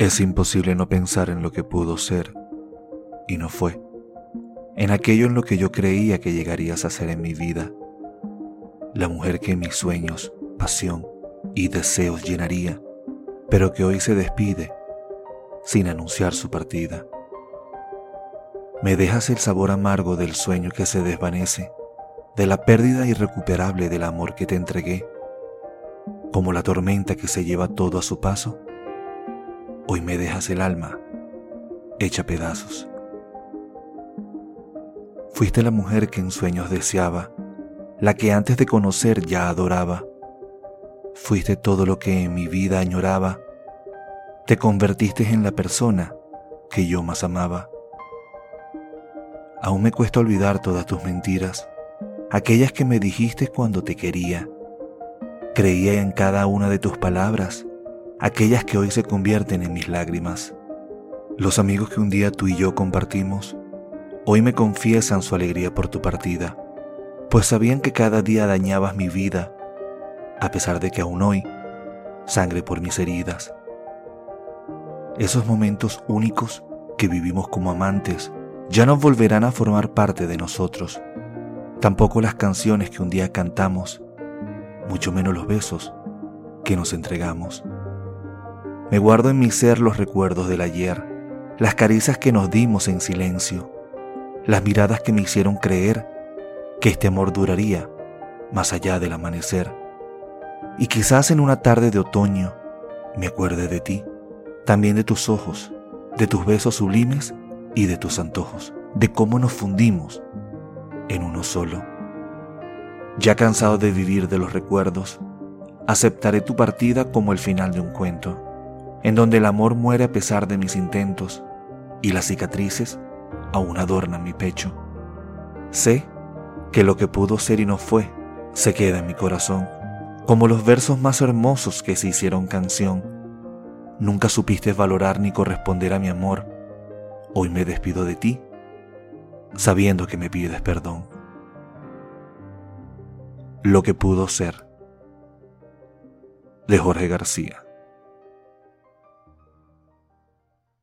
Es imposible no pensar en lo que pudo ser y no fue, en aquello en lo que yo creía que llegarías a ser en mi vida, la mujer que mis sueños, pasión y deseos llenaría, pero que hoy se despide sin anunciar su partida. Me dejas el sabor amargo del sueño que se desvanece, de la pérdida irrecuperable del amor que te entregué, como la tormenta que se lleva todo a su paso. Hoy me dejas el alma hecha pedazos. Fuiste la mujer que en sueños deseaba, la que antes de conocer ya adoraba. Fuiste todo lo que en mi vida añoraba. Te convertiste en la persona que yo más amaba. Aún me cuesta olvidar todas tus mentiras, aquellas que me dijiste cuando te quería. Creía en cada una de tus palabras, aquellas que hoy se convierten en mis lágrimas. Los amigos que un día tú y yo compartimos, hoy me confiesan su alegría por tu partida, pues sabían que cada día dañabas mi vida, a pesar de que aún hoy sangre por mis heridas. Esos momentos únicos que vivimos como amantes ya no volverán a formar parte de nosotros. Tampoco las canciones que un día cantamos, mucho menos los besos que nos entregamos. Me guardo en mi ser los recuerdos del ayer, las caricias que nos dimos en silencio, las miradas que me hicieron creer que este amor duraría más allá del amanecer. Y quizás en una tarde de otoño me acuerde de ti, también de tus ojos, de tus besos sublimes y de tus antojos, de cómo nos fundimos en uno solo. Ya cansado de vivir de los recuerdos, aceptaré tu partida como el final de un cuento, en donde el amor muere a pesar de mis intentos y las cicatrices aún adornan mi pecho. Sé que lo que pudo ser y no fue se queda en mi corazón, como los versos más hermosos que se hicieron canción. Nunca supiste valorar ni corresponder a mi amor, Hoy me despido de ti, sabiendo que me pides perdón. Lo que pudo ser, de Jorge García.